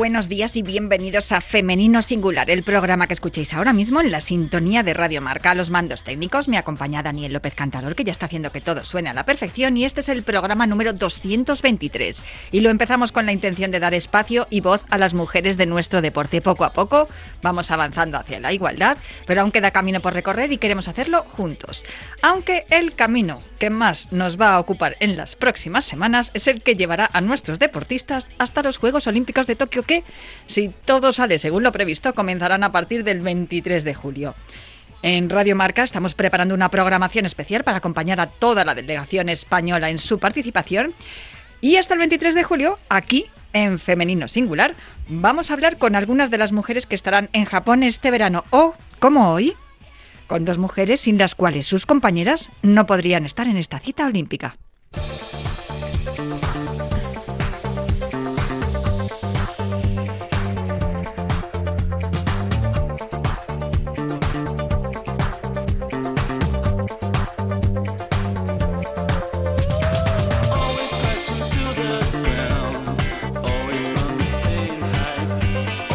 Buenos días y bienvenidos a Femenino Singular, el programa que escuchéis ahora mismo en la sintonía de Radio Marca. A los mandos técnicos me acompaña Daniel López Cantador, que ya está haciendo que todo suene a la perfección, y este es el programa número 223. Y lo empezamos con la intención de dar espacio y voz a las mujeres de nuestro deporte. Poco a poco vamos avanzando hacia la igualdad, pero aún queda camino por recorrer y queremos hacerlo juntos. Aunque el camino que más nos va a ocupar en las próximas semanas es el que llevará a nuestros deportistas hasta los Juegos Olímpicos de Tokio si todo sale según lo previsto, comenzarán a partir del 23 de julio. En Radio Marca estamos preparando una programación especial para acompañar a toda la delegación española en su participación. Y hasta el 23 de julio, aquí en Femenino Singular, vamos a hablar con algunas de las mujeres que estarán en Japón este verano o, como hoy, con dos mujeres sin las cuales sus compañeras no podrían estar en esta cita olímpica.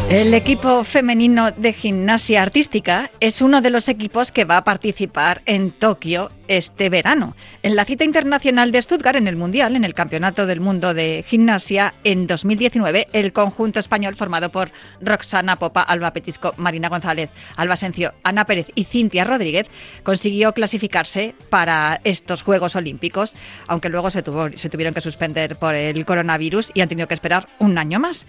El equipo femenino de gimnasia artística es uno de los equipos que va a participar en Tokio este verano, en la cita internacional de Stuttgart, en el Mundial, en el Campeonato del Mundo de Gimnasia en 2019. El conjunto español formado por Roxana Popa, Alba Petisco, Marina González, Alba Sencio, Ana Pérez y Cintia Rodríguez consiguió clasificarse para estos Juegos Olímpicos, aunque luego se, se tuvieron que suspender por el coronavirus y han tenido que esperar un año más.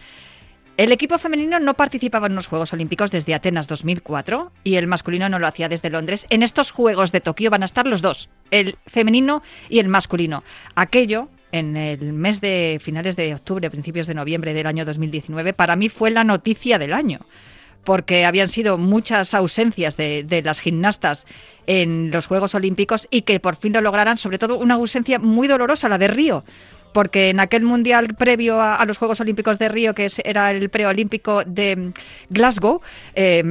El equipo femenino no participaba en los Juegos Olímpicos desde Atenas 2004 y el masculino no lo hacía desde Londres. En estos Juegos de Tokio van a estar los dos, el femenino y el masculino. Aquello en el mes de finales de octubre, principios de noviembre del año 2019, para mí fue la noticia del año, porque habían sido muchas ausencias de, de, las gimnastas en los Juegos Olímpicos y que por fin lo lograran, sobre todo una ausencia muy dolorosa, la de Río porque en aquel mundial previo a, los Juegos Olímpicos de Río, que era el preolímpico de Glasgow, eh,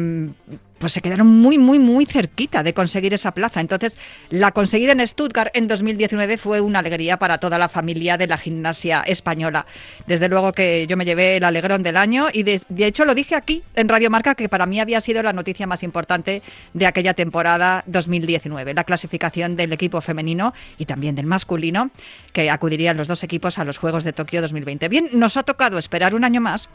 pues se quedaron muy, muy, muy cerquita de conseguir esa plaza. Entonces, la conseguida en Stuttgart en 2019 fue una alegría para toda la familia de la gimnasia española. Desde luego que yo me llevé el alegrón del año y de, hecho lo dije aquí en Radio Marca que para mí había sido la noticia más importante de aquella temporada 2019, la clasificación del equipo femenino y también del masculino, que acudirían los dos equipos a los Juegos de Tokio 2020. Bien, nos ha tocado esperar un año más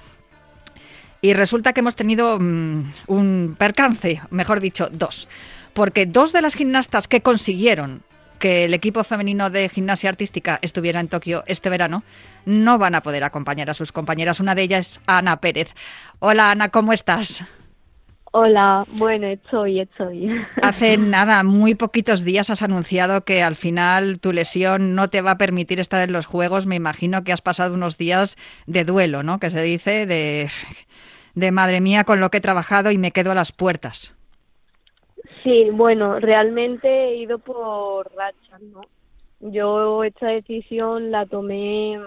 y resulta que hemos tenido mm, un percance, mejor dicho, dos. Porque dos de las gimnastas que consiguieron que el equipo femenino de gimnasia artística estuviera en Tokio este verano, no van a poder acompañar a sus compañeras. Una de ellas es Ana Pérez. Hola Ana, ¿cómo estás? Hola, bueno, estoy, estoy. Hace nada, muy poquitos días has anunciado que al final tu lesión no te va a permitir estar en los Juegos. Me imagino que has pasado unos días de duelo, ¿no? Que se dice de de madre mía con lo que he trabajado y me quedo a las puertas. Sí, bueno, realmente he ido por rachas, ¿no? Yo esta decisión la tomé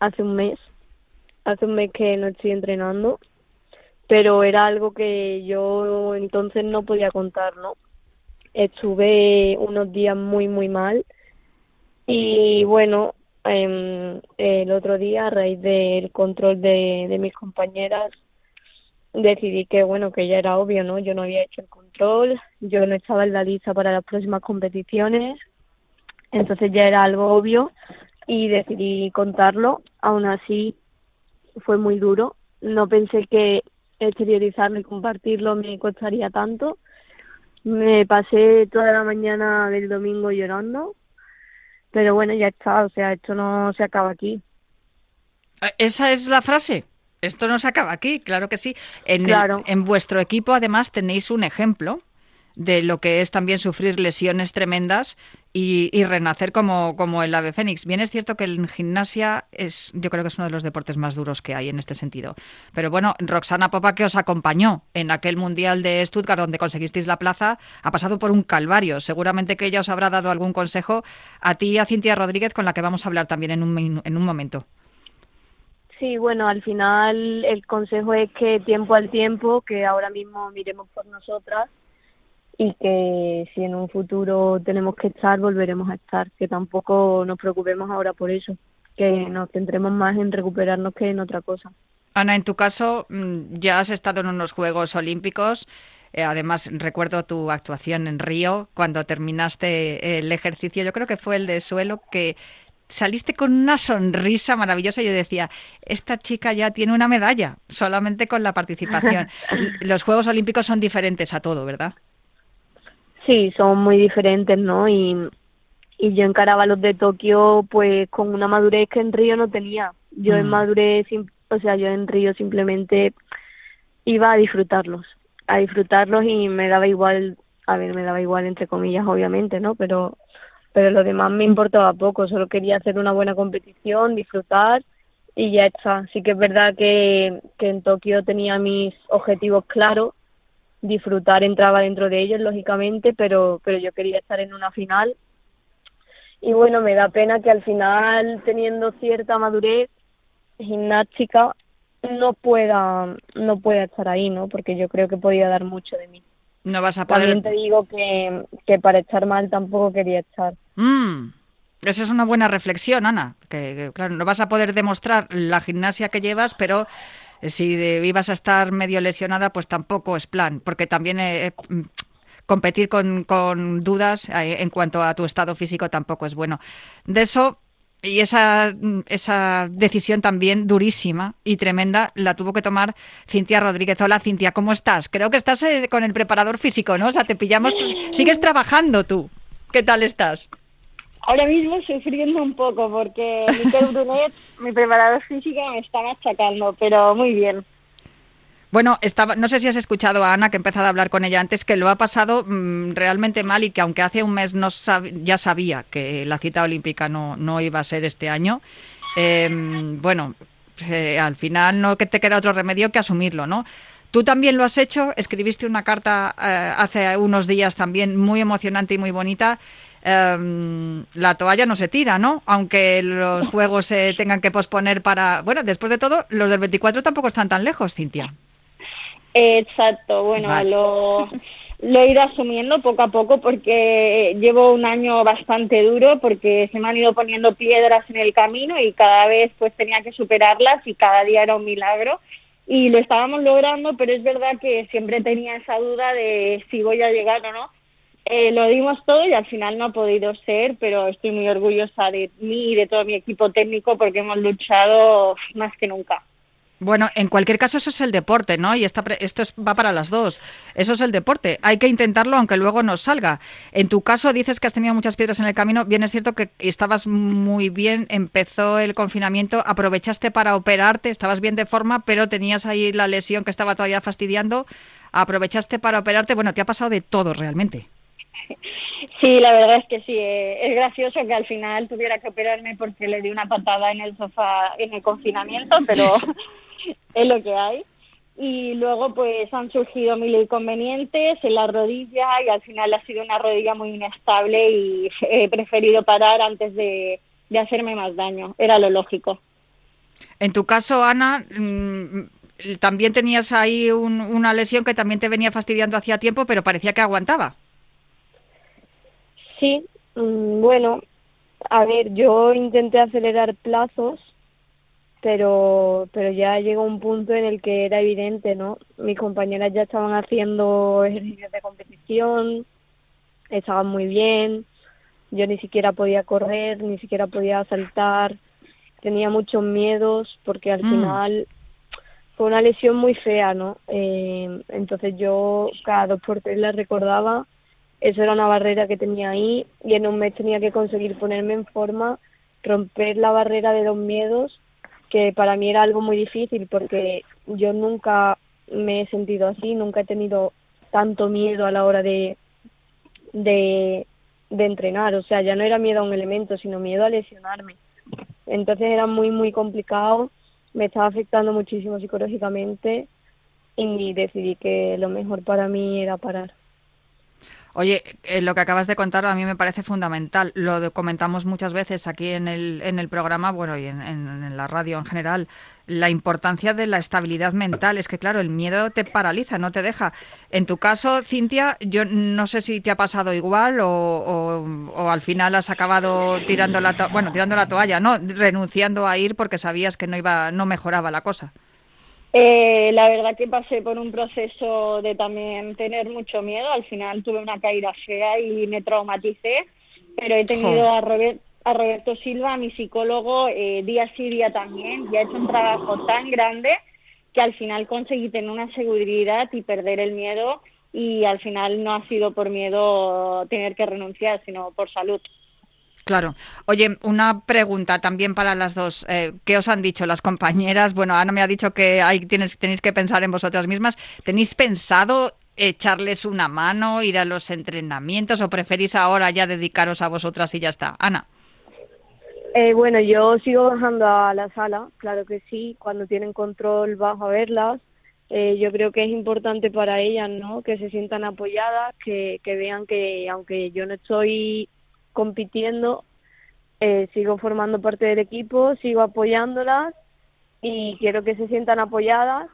hace un mes, hace un mes que no estoy entrenando, pero era algo que yo entonces no podía contar, ¿no? Estuve unos días muy, muy mal y bueno, em, el otro día a raíz del control de, de mis compañeras decidí que bueno que ya era obvio no yo no había hecho el control yo no estaba en la lista para las próximas competiciones entonces ya era algo obvio y decidí contarlo. Aún así fue muy duro. No pensé que exteriorizarlo y compartirlo me costaría tanto. Me pasé toda la mañana del domingo llorando pero bueno ya está o sea esto no se acaba aquí. Esa es la frase esto no se acaba aquí, claro que sí. En, en vuestro equipo, además, tenéis un ejemplo de lo que es también sufrir lesiones tremendas y, renacer como, como el ave fénix. Bien es cierto que en gimnasia es, yo creo que es uno de los deportes más duros que hay en este sentido. Pero bueno, Roxana Popa, que os acompañó en aquel Mundial de Stuttgart donde conseguisteis la plaza, ha pasado por un calvario. Seguramente que ella os habrá dado algún consejo a ti y a Cintia Rodríguez, con la que vamos a hablar también en un, en un momento. Sí, bueno, al final el consejo es que tiempo al tiempo, que ahora mismo miremos por nosotras y que si en un futuro tenemos que estar, volveremos a estar, que tampoco nos preocupemos ahora por eso, que nos centremos más en recuperarnos que en otra cosa. Ana, en tu caso, mm, ya has estado en unos Juegos Olímpicos. Eh, además, recuerdo tu actuación en Río cuando terminaste el ejercicio. Yo creo que fue el de suelo que saliste con una sonrisa maravillosa y yo decía, esta chica ya tiene una medalla solamente con la participación. Los Juegos Olímpicos son diferentes a todo, ¿verdad? Sí, son muy diferentes, ¿no? Y, y yo encaraba los de Tokio pues con una madurez que en Río no tenía. Yo en mm. madurez, o sea, yo en Río simplemente iba a disfrutarlos, a disfrutarlos y me daba igual, a ver, me daba igual entre comillas, obviamente, ¿no? Pero pero lo demás me importaba poco, solo quería hacer una buena competición, disfrutar y ya está. Sí que es verdad que, que en Tokio tenía mis objetivos claros, disfrutar entraba dentro de ellos, lógicamente, pero, pero yo quería estar en una final. Y bueno, me da pena que al final, teniendo cierta madurez gimnástica, no pueda, no pueda estar ahí, ¿no? Porque yo creo que podía dar mucho de mí. No vas a poder... También te digo que, que para estar mal tampoco quería estar. Mm, esa es una buena reflexión, Ana. Que, claro, no vas a poder demostrar la gimnasia que llevas, pero si ibas a estar medio lesionada, pues tampoco es plan, porque también eh, eh, mm, competir con, con dudas eh, en cuanto a tu estado físico tampoco es bueno. De eso y esa, esa decisión también durísima y tremenda la tuvo que tomar Cintia Rodríguez. Hola Cintia, ¿cómo estás? Creo que estás con el preparador físico, ¿no? O sea, te pillamos, sigues trabajando tú. ¿Qué tal estás? Ahora mismo sufriendo un poco porque Miquel Brunet, mi preparador físico, me está machacando, pero muy bien. Bueno, estaba, no sé si has escuchado a Ana, que he empezado a hablar con ella antes, que lo ha pasado mm, realmente mal y que aunque hace un mes no ya sabía que la cita olímpica no, no iba a ser este año, em, bueno, eh, al final no que te queda otro remedio que asumirlo, ¿no? Tú también lo has hecho, escribiste una carta eh, hace unos días también muy emocionante y muy bonita Em, la toalla no se tira, ¿no? Aunque los juegos se tengan que posponer para... Bueno, después de todo, los del 24 tampoco están tan lejos, Cintia. Exacto, bueno, lo, lo he ido asumiendo poco a poco porque llevo un año bastante duro porque se me han ido poniendo piedras en el camino y cada vez pues tenía que superarlas y cada día era un milagro y lo estábamos logrando, pero es verdad que siempre tenía esa duda de si voy a llegar o no eh, lo dimos todo y al final no ha podido ser, pero estoy muy orgullosa de mí y de todo mi equipo técnico porque hemos luchado más que nunca. Bueno, en cualquier caso eso es el deporte, ¿no? Y esto va para las dos. Eso es el deporte. Hay que intentarlo aunque luego no salga. En tu caso dices que has tenido muchas piedras en el camino. Bien es cierto que estabas muy bien, empezó el confinamiento, aprovechaste para operarte, estabas bien de forma, pero tenías ahí la lesión que estaba todavía fastidiando. Aprovechaste para operarte. Bueno, te ha pasado de todo realmente. Sí, la verdad es que sí. Eh, es gracioso que al final tuviera que operarme porque le di una patada en el sofá en el confinamiento, pero es lo que hay. Y luego pues han surgido mil inconvenientes en la rodilla y al final ha sido una rodilla muy inestable y he preferido parar antes de, hacerme más daño. Era lo lógico. En tu caso, Ana, mm, también tenías ahí una lesión que también te venía fastidiando hacía tiempo, pero parecía que aguantaba. Sí, mm, bueno, a ver, yo intenté acelerar plazos, pero, pero ya llegó un punto en el que era evidente, ¿no? Mis compañeras ya estaban haciendo ejercicios de competición, estaban muy bien, yo ni siquiera podía correr, ni siquiera podía saltar, tenía muchos miedos porque al mm. final fue una lesión muy fea, ¿no? Eh, entonces yo cada dos por tres la recordaba eso era una barrera que tenía ahí y en un mes tenía que conseguir ponerme en forma, romper la barrera de los miedos, que para mí era algo muy difícil porque yo nunca me he sentido así, nunca he tenido tanto miedo a la hora de, de, entrenar, o sea, ya no era miedo a un elemento, sino miedo a lesionarme. Entonces era muy, muy complicado, me estaba afectando muchísimo psicológicamente y decidí que lo mejor para mí era parar. Oye, eh, lo que acabas de contar a mí me parece fundamental. Lo comentamos muchas veces aquí en el, en el programa, bueno, y en, la radio en general. La importancia de la estabilidad mental. Es que, claro, el miedo te paraliza, no te deja. En tu caso, Cintia, yo no sé si te ha pasado igual o, o, al final has acabado tirando la, bueno, tirando la toalla, ¿no? Renunciando a ir porque sabías que no, iba, no mejoraba la cosa. Eh, la verdad que pasé por un proceso de también tener mucho miedo. Al final tuve una caída fea y me traumaticé, pero he tenido a, a Roberto Silva, mi psicólogo, eh, día sí día también, y ha hecho un trabajo tan grande que al final conseguí tener una seguridad y perder el miedo y al final no ha sido por miedo tener que renunciar, sino por salud. Claro. Oye, una pregunta también para las dos. Eh, ¿Qué os han dicho las compañeras? Bueno, Ana me ha dicho que hay, tienes, tenéis que pensar en vosotras mismas. ¿Tenéis pensado echarles una mano, ir a los entrenamientos o preferís ahora ya dedicaros a vosotras y ya está? Ana. Eh, bueno, yo sigo bajando a la sala, claro que sí. Cuando tienen control bajo a verlas. Eh, yo creo que es importante para ellas, ¿no? Que se sientan apoyadas, que, que vean que aunque yo no estoy compitiendo, eh, sigo formando parte del equipo, sigo apoyándolas y quiero que se sientan apoyadas.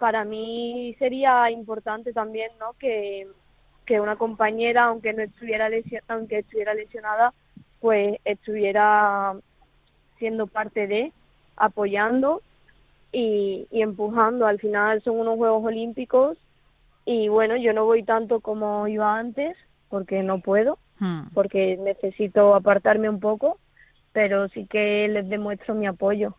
Para mí sería importante también, ¿no? Que, que una compañera, aunque no estuviera aunque estuviera lesionada, pues estuviera siendo parte de, apoyando y, y empujando. Al final son unos Juegos Olímpicos y bueno, yo no voy tanto como iba antes porque no puedo, Hmm. porque necesito apartarme un poco, pero sí que les demuestro mi apoyo.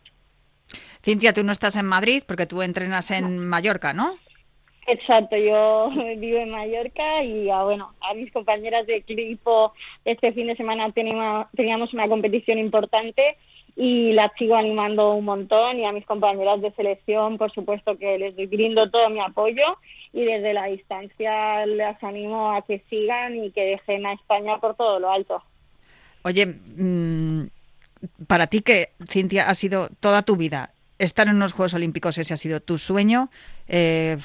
Cintia, tú no estás en Madrid porque tú entrenas en Mallorca, ¿no? Exacto, yo vivo en Mallorca y a, bueno, a mis compañeras de equipo este fin de semana teníamos, teníamos una competición importante y las sigo animando un montón y a mis compañeras de selección, por supuesto que les brindo todo mi apoyo y desde la distancia les animo a que sigan y que dejen a España por todo lo alto. Oye, mm, para ti que Cintia ha sido toda tu vida estar en unos Juegos Olímpicos, ese ha sido tu sueño. Eh,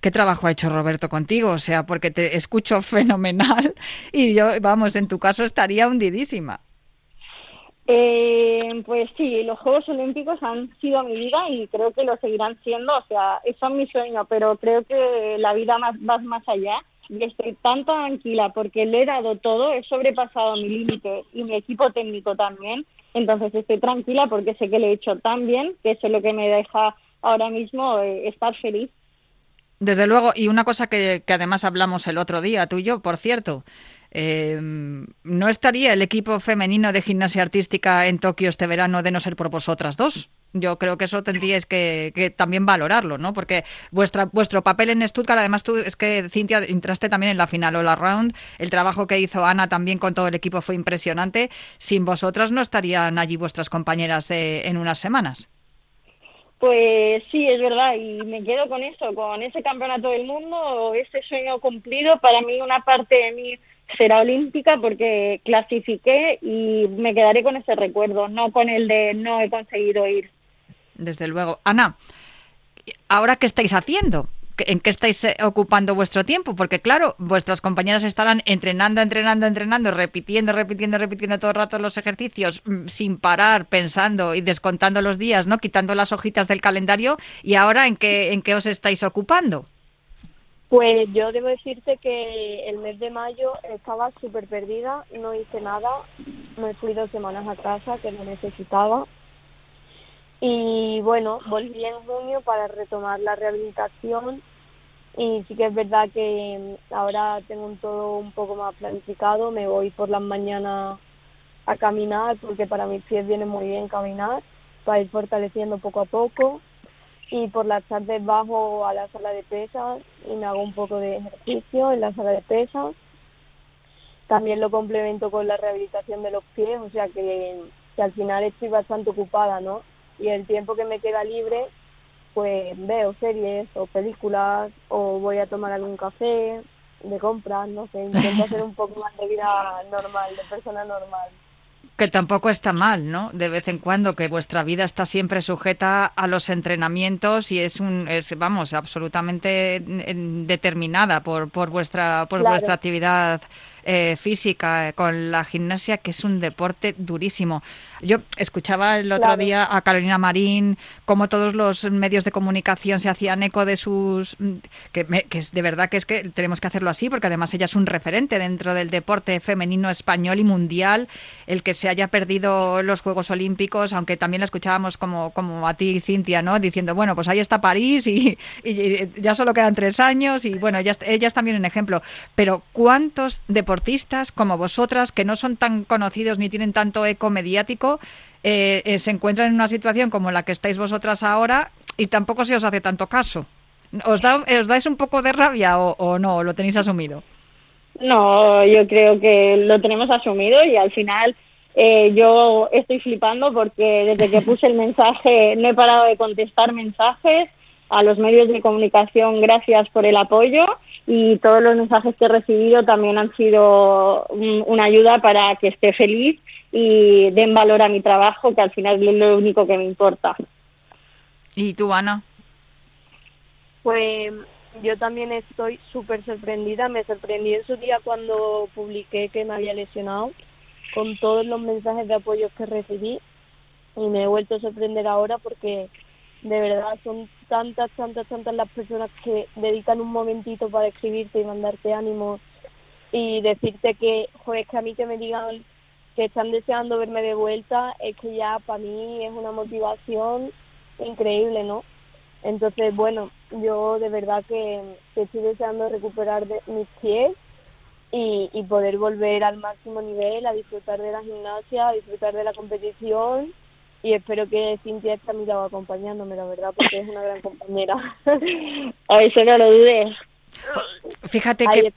¿Qué trabajo ha hecho Roberto contigo? O sea, porque te escucho fenomenal y yo, vamos, en tu caso estaría hundidísima. Eh, pues sí, los Juegos Olímpicos han sido mi vida y creo que lo seguirán siendo. O sea, eso es mi sueño, pero creo que la vida más, va más allá y estoy tan tranquila porque le he dado todo, he sobrepasado mi límite y mi equipo técnico también. Entonces estoy tranquila porque sé que le he hecho tan bien que eso es lo que me deja ahora mismo eh, estar feliz. Desde luego, y una cosa que, que además hablamos el otro día, tú y yo, por cierto, eh, ¿No estaría el equipo femenino de gimnasia artística en Tokio este verano de no ser por vosotras dos? Yo creo que eso tendríais que, también valorarlo, ¿no? Porque vuestra, vuestro papel en Stuttgart, además tú, es que Cintia entraste también en la final All Around, el trabajo que hizo Ana también con todo el equipo fue impresionante. Sin vosotras no estarían allí vuestras compañeras eh, en unas semanas. Pues sí, es verdad, y me quedo con eso, con ese campeonato del mundo, ese sueño cumplido. Para mí, una parte de mí será olímpica porque clasifiqué y me quedaré con ese recuerdo, no con el de no he conseguido ir. Desde luego. Ana, ¿ahora qué estáis haciendo? ¿En qué estáis eh, ocupando vuestro tiempo? Porque claro, vuestras compañeras estarán entrenando, entrenando, entrenando, repitiendo, repitiendo, repitiendo todo el rato los ejercicios mm, sin parar, pensando y descontando los días, ¿no? Quitando las hojitas del calendario. ¿Y ahora en qué, en qué os estáis ocupando? Pues yo debo decirte que el mes de mayo estaba súper perdida, no hice nada, me fui dos semanas a casa que lo necesitaba. Y bueno, volví en junio para retomar la rehabilitación y sí que es verdad que ahora tengo un todo un poco más planificado, me voy por las mañanas a caminar porque para mis pies viene muy bien caminar para ir fortaleciendo poco a poco y por las tardes bajo a la sala de pesas y me hago un poco de ejercicio en la sala de pesas. También lo complemento con la rehabilitación de los pies, o sea que, al final estoy bastante ocupada, ¿no? Y el tiempo que me queda libre, pues veo series o películas o voy a tomar algún café de compras, no sé, intento hacer un poco más de vida normal, de persona normal. Que tampoco está mal, ¿no? De vez en cuando, que vuestra vida está siempre sujeta a los entrenamientos y es un, es, vamos, absolutamente determinada por, por vuestra, por vuestra actividad eh, física, con la gimnasia, que es un deporte durísimo. Yo escuchaba el otro día a Carolina Marín, cómo todos los medios de comunicación se hacían eco de sus... Que, es de verdad que es que tenemos que hacerlo así, porque además ella es un referente dentro del deporte femenino español y mundial, el que se haya perdido los Juegos Olímpicos, aunque también la escuchábamos como, como a ti, Cintia, ¿no? Diciendo, bueno, pues ahí está París y, ya solo quedan tres años y bueno, ella, ella es también un ejemplo. Pero ¿cuántos deportistas deportistas como vosotras, que no son tan conocidos ni tienen tanto eco mediático, eh, eh, se encuentran en una situación como la que estáis vosotras ahora y tampoco se os hace tanto caso. ¿Os, da, os dais un poco de rabia o, no? ¿Lo tenéis asumido? No, yo creo que lo tenemos asumido y al final eh, yo estoy flipando porque desde que puse el mensaje no he parado de contestar mensajes a los medios de comunicación. Gracias por el apoyo y todos los mensajes que he recibido también han sido una ayuda para que esté feliz y den valor a mi trabajo, que al final es lo único que me importa. ¿Y tú, Ana? Pues yo también estoy súper sorprendida. Me sorprendí en su día cuando publiqué que me había lesionado, con todos los mensajes de apoyo que recibí. Y me he vuelto a sorprender ahora porque de verdad son tantas, tantas, tantas las personas que dedican un momentito para escribirte y mandarte ánimo y decirte que, joder, que a mí que me digan que están deseando verme de vuelta, es que ya para mí es una motivación increíble, ¿no? Entonces, bueno, yo de verdad que, estoy deseando recuperar de, mis pies y, y poder volver al máximo nivel, a disfrutar de la gimnasia, a disfrutar de la competición y espero que Cintia esté a mi lado acompañándome, la verdad, porque es una gran compañera. a eso no lo dudes. Fíjate que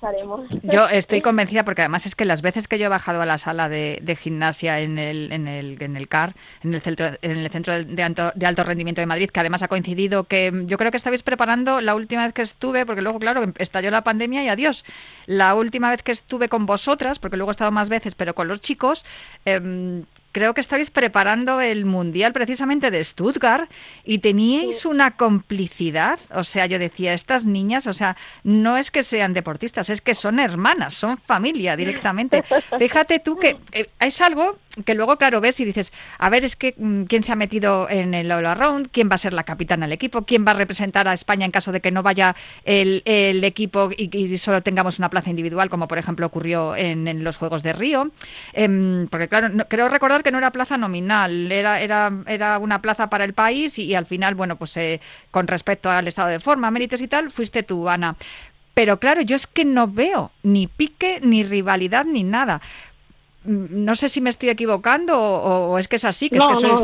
yo estoy convencida porque además es que las veces que yo he bajado a la sala de, gimnasia en el, en, el, en el CAR, en el centro, en el centro de, alto, de alto rendimiento de Madrid, que además ha coincidido que yo creo que estabais preparando la última vez que estuve, porque luego, claro, estalló la pandemia y adiós. La última vez que estuve con vosotras, porque luego he estado más veces, pero con los chicos, eh, creo que estáis preparando el Mundial precisamente de Stuttgart y teníais una complicidad. O sea, yo decía, estas niñas, o sea, no es que sean deportistas, es que son hermanas, son familia directamente. Fíjate tú que eh, es algo que luego, claro, ves y dices, a ver, es que mm, quién se ha metido en el All Around, quién va a ser la capitana del equipo, quién va a representar a España en caso de que no vaya el, equipo y, solo tengamos una plaza individual, como por ejemplo ocurrió en, los Juegos de Río. Em, porque, claro, creo recordar que no era plaza nominal, era, era, era una plaza para el país y, al final, bueno, pues eh, con respecto al estado de forma, méritos y tal, fuiste tú, Ana. Pero claro, yo es que no veo ni pique, ni rivalidad, ni nada. Mm, no sé si me estoy equivocando o, es que es así. Que no, es que no,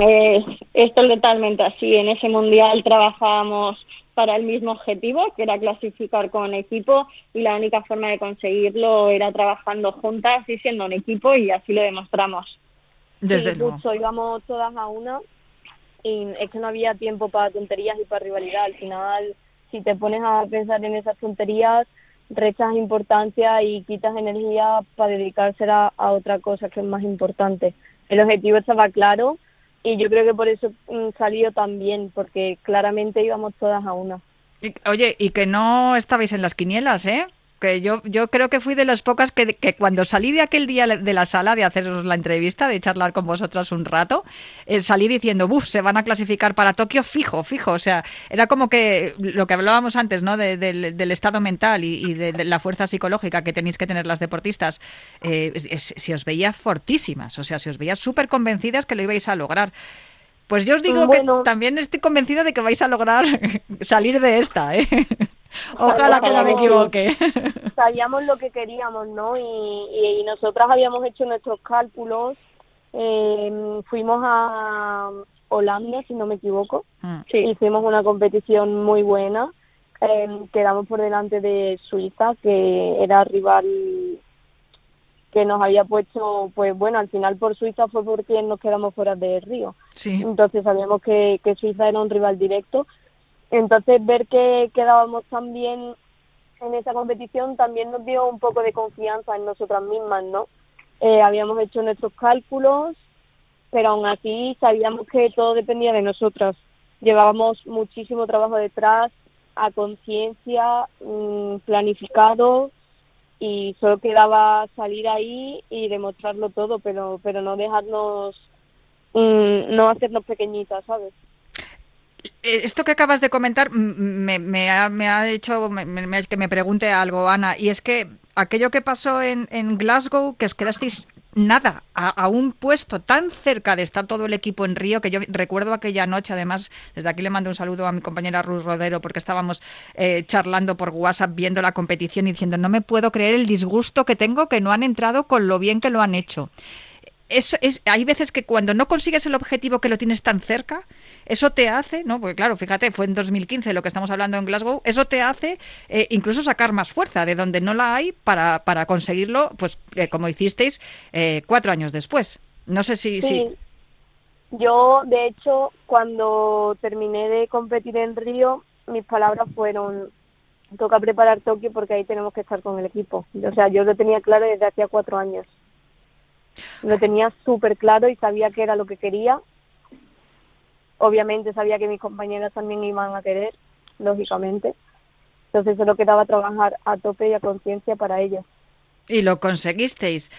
es, totalmente así. En ese mundial trabajábamos para el mismo objetivo, que era clasificar con equipo, y la única forma de conseguirlo era trabajando juntas y siendo un equipo, y así lo demostramos. Desde luego. íbamos todas a una, y es que no había tiempo para tonterías y para rivalidad. Al final, si te pones a pensar en esas tonterías, rechas importancia y quitas energía para dedicársela a otra cosa que es más importante. El objetivo estaba claro y yo creo que por eso mm, salió tan bien, porque claramente íbamos todas a una. Oye, y que no estabais en las quinielas, ¿eh? Que yo, yo creo que fui de las pocas que, que, cuando salí de aquel día de la sala de haceros la entrevista, de charlar con vosotras un rato, eh, salí diciendo, uff, se van a clasificar para Tokio fijo, fijo. O sea, era como que lo que hablábamos antes, ¿no? del estado mental y, de, la fuerza psicológica que tenéis que tener las deportistas. Eh, si os veía fortísimas, o sea, si os veía súper convencidas que lo ibais a lograr. Pues yo os digo que también estoy convencida de que vais a lograr salir de esta, ¿eh? Ojalá que no me equivoque. Sabíamos lo que queríamos, ¿no? Y, nosotras habíamos hecho nuestros cálculos. Eh, fuimos a Holanda, si no me equivoco. Mm. Hicimos una competición muy buena. Eh, quedamos por delante de Suiza, que era rival que nos había puesto, pues bueno, al final por Suiza fue porque nos quedamos fuera de Río. Sí. Entonces sabíamos que, que Suiza era un rival directo entonces ver que quedábamos tan bien en esa competición también nos dio un poco de confianza en nosotras mismas, ¿no? Eh, habíamos hecho nuestros cálculos, pero aún así sabíamos que todo dependía de nosotras. Llevábamos muchísimo trabajo detrás, a conciencia, mm, planificado y solo quedaba salir ahí y demostrarlo todo, pero pero no dejarnos, mm, no hacernos pequeñitas, ¿sabes? Eh, esto que acabas de comentar me, me, ha, me ha, hecho que me pregunte algo, Ana, y es que aquello que pasó en, en Glasgow, que os quedasteis nada, a, un puesto tan cerca de estar todo el equipo en Río, que yo recuerdo aquella noche, además, desde aquí le mando un saludo a mi compañera Ruth Rodero, porque estábamos eh, charlando por WhatsApp viendo la competición y diciendo, no me puedo creer el disgusto que tengo que no han entrado con lo bien que lo han hecho es, hay veces que cuando no consigues el objetivo que lo tienes tan cerca, eso te hace, ¿no? Porque claro, fíjate, fue en 2015 lo que estamos hablando en Glasgow, eso te hace eh, incluso sacar más fuerza de donde no la hay para, para conseguirlo, pues eh, como hicisteis eh, cuatro años después. No sé si, sí. Yo, de hecho, cuando terminé de competir en Río, mis palabras fueron, toca preparar Tokio porque ahí tenemos que estar con el equipo. O sea, yo lo tenía claro desde hacía cuatro años. Lo tenía súper claro y sabía que era lo que quería. Obviamente sabía que mis compañeras también iban a querer, lógicamente. Entonces solo quedaba trabajar a tope y a conciencia para ellas. Y lo conseguisteis.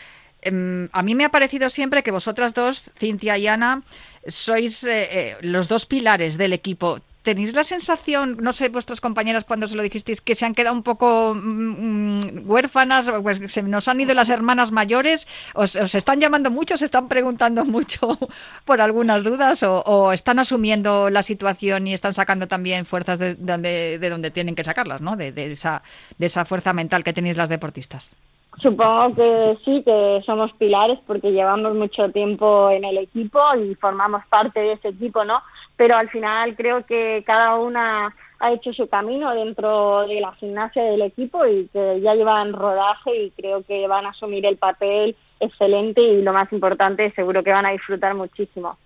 Em, a mí me ha parecido siempre que vosotras dos, Cintia y Ana, sois eh, eh, los dos pilares del equipo. ¿Tenéis la sensación, no sé, vuestras compañeras cuando se lo dijisteis, que se han quedado un poco mm, mm, huérfanas, pues se nos han ido las hermanas mayores? ¿Os, están llamando mucho, os están preguntando mucho por algunas dudas o, están asumiendo la situación y están sacando también fuerzas de, donde, de donde tienen que sacarlas, ¿no? De esa fuerza mental que tenéis las deportistas. Supongo que sí, que somos pilares porque llevamos mucho tiempo en el equipo y formamos parte de ese equipo, ¿no? Pero al final creo que cada una ha hecho su camino dentro de la gimnasia del equipo y que ya llevan rodaje y creo que van a asumir el papel excelente y lo más importante, seguro que van a disfrutar muchísimo.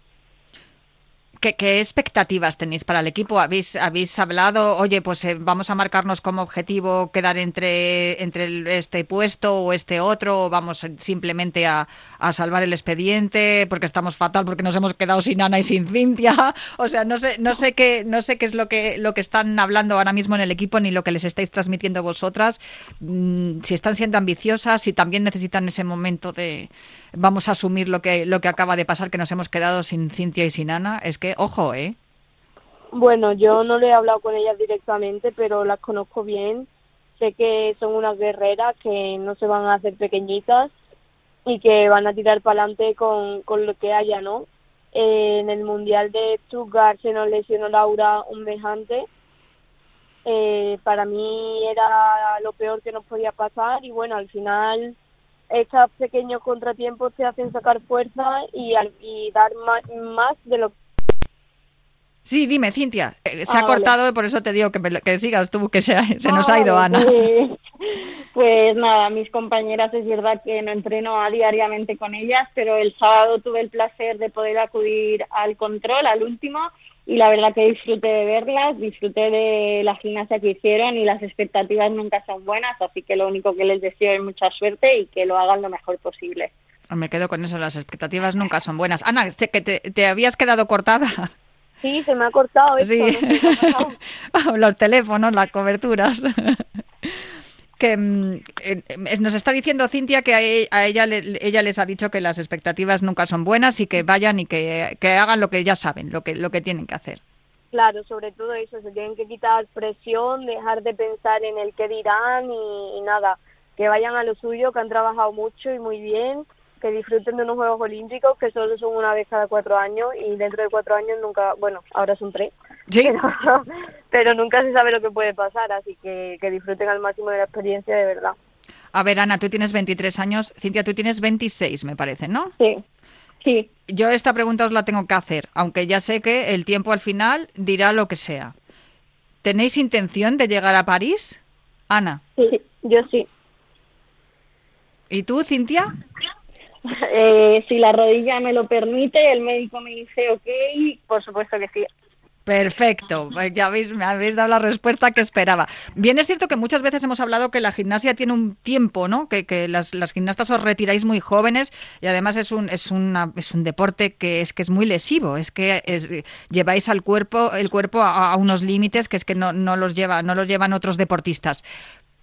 ¿Qué, expectativas tenéis para el equipo? ¿Habéis, habéis hablado, oye, pues eh, vamos a marcarnos como objetivo quedar entre, entre este puesto o este otro, o vamos simplemente a, salvar el expediente porque estamos fatal, porque nos hemos quedado sin Ana y sin Cintia? O sea, no sé, no sé qué, no sé qué es lo que, lo que están hablando ahora mismo en el equipo ni lo que les estáis transmitiendo vosotras. Mm, si están siendo ambiciosas, si también necesitan ese momento de vamos a asumir lo que, lo que acaba de pasar, que nos hemos quedado sin Cintia y sin Ana. Es que, ojo, ¿eh? Bueno, yo no le he hablado con ellas directamente, pero las conozco bien. Sé que son unas guerreras que no se van a hacer pequeñitas y que van a tirar para adelante con, con lo que haya, ¿no? Eh, en el Mundial de Stuttgart se nos lesionó Laura un mes antes. Eh, para mí era lo peor que nos podía pasar y bueno, al final estos pequeños contratiempos te hacen sacar fuerza y, y dar más, más de lo que Sí, dime, Cintia. Eh, se ha ah, cortado, y por eso te digo que, que sigas tú, que se, se nos ha ido Ana. Pues, pues, nada, mis compañeras es verdad que no entreno a diariamente con ellas, pero el sábado tuve el placer de poder acudir al control, al último, y la verdad que disfruté de verlas, disfruté de la gimnasia que hicieron y las expectativas nunca son buenas, así que lo único que les deseo es mucha suerte y que lo hagan lo mejor posible. Me quedo con eso, las expectativas nunca son buenas. Ana, sé que te, te habías quedado cortada. Sí, se me ha cortado esto. Los teléfonos, las coberturas. que mm, eh, nos está diciendo Cintia que e, a ella, ella les ha dicho que las expectativas nunca son buenas y que vayan y que, hagan lo que ya saben, lo que, lo que tienen que hacer. Claro, sobre todo eso, se tienen que quitar presión, dejar de pensar en el que dirán y nada, que vayan a lo suyo, que han trabajado mucho y muy bien que disfruten de unos Juegos Olímpicos que solo son una vez cada cuatro años y dentro de cuatro años nunca, bueno, ahora son tres, ¿Sí? pero, nunca se sabe lo que puede pasar, así que que disfruten al máximo de la experiencia de verdad. A ver, Ana, tú tienes 23 años, Cintia, tú tienes 26, me parece, ¿no? Sí. Sí. Yo esta pregunta os la tengo que hacer, aunque ya sé que el tiempo al final dirá lo que sea. ¿Tenéis intención de llegar a París? Ana. Sí, yo sí. ¿Y tú, Cintia? Eh, si la rodilla me lo permite, el médico me dice ok, por supuesto que sí. Perfecto, pues ya habéis, me habéis dado la respuesta que esperaba. Bien, es cierto que muchas veces hemos hablado que la gimnasia tiene un tiempo, ¿no? Que, que las, las, gimnastas os retiráis muy jóvenes y además es un, es una, es un deporte que es que es muy lesivo, es que es, lleváis al cuerpo, el cuerpo a, unos límites que es que no los llevan otros deportistas.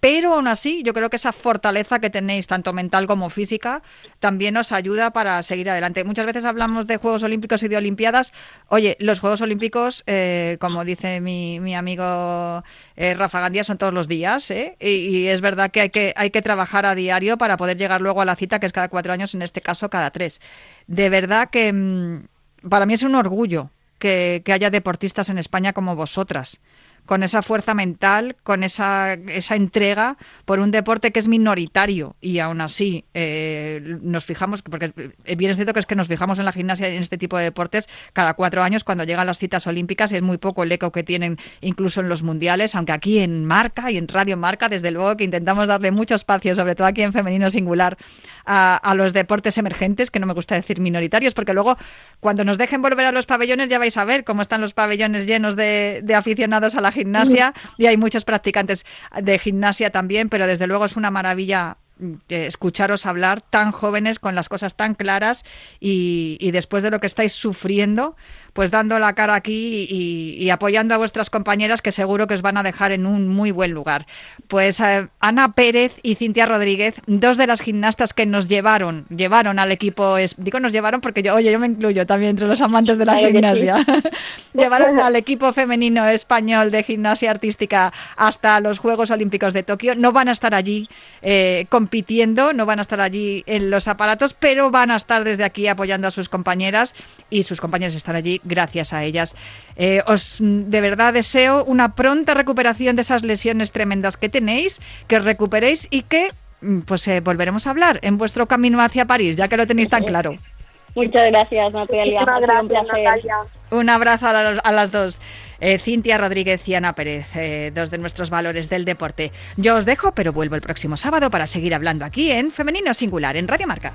Pero aún así, yo creo que esa fortaleza que tenéis, tanto mental como física, también os ayuda para seguir adelante. Muchas veces hablamos de Juegos Olímpicos y de Olimpiadas. Oye, los Juegos Olímpicos, eh, como dice mi, mi amigo eh, Rafa Gandía, son todos los días. ¿eh? Y, es verdad que hay, que trabajar a diario para poder llegar luego a la cita, que es cada cuatro años, en este caso cada tres. De verdad que mmm, para mí es un orgullo que haya deportistas en España como vosotras con esa fuerza mental, con esa, esa entrega por un deporte que es minoritario. Y aún así eh, nos fijamos, porque bien es cierto que es que nos fijamos en la gimnasia y en este tipo de deportes cada cuatro años cuando llegan las citas olímpicas, es muy poco el eco que tienen incluso en los mundiales, aunque aquí en Marca y en Radio Marca, desde luego que intentamos darle mucho espacio, sobre todo aquí en Femenino Singular, a, a los deportes emergentes, que no me gusta decir minoritarios, porque luego cuando nos dejen volver a los pabellones ya vais a ver cómo están los pabellones llenos de, de aficionados a la gimnasia y hay muchos practicantes de gimnasia también, pero desde luego es una maravilla escucharos hablar tan jóvenes con las cosas tan claras y, y, después de lo que estáis sufriendo, pues dando la cara aquí y, y, apoyando a vuestras compañeras que seguro que os van a dejar en un muy buen lugar. Pues eh, Ana Pérez y Cintia Rodríguez, dos de las gimnastas que nos llevaron, llevaron al equipo, es, digo nos llevaron porque yo, oye, yo me incluyo también entre los amantes de la Ay, gimnasia, sí. llevaron al equipo femenino español de gimnasia artística hasta los Juegos Olímpicos de Tokio, no van a estar allí eh, con compitiendo, no van a estar allí en los aparatos, pero van a estar desde aquí apoyando a sus compañeras y sus compañeros están allí gracias a ellas. Eh, os de verdad deseo una pronta recuperación de esas lesiones tremendas que tenéis, que os recuperéis y que pues eh, volveremos a hablar en vuestro camino hacia París, ya que lo tenéis tan claro. Muchas gracias, Natalia. Muchas gracias, Natalia. Un abrazo a, la, a las dos. Eh, Cintia Rodríguez y Ana Pérez, eh, dos de nuestros valores del deporte. Yo os dejo, pero vuelvo el próximo sábado para seguir hablando aquí en Femenino Singular, en Radio Marca.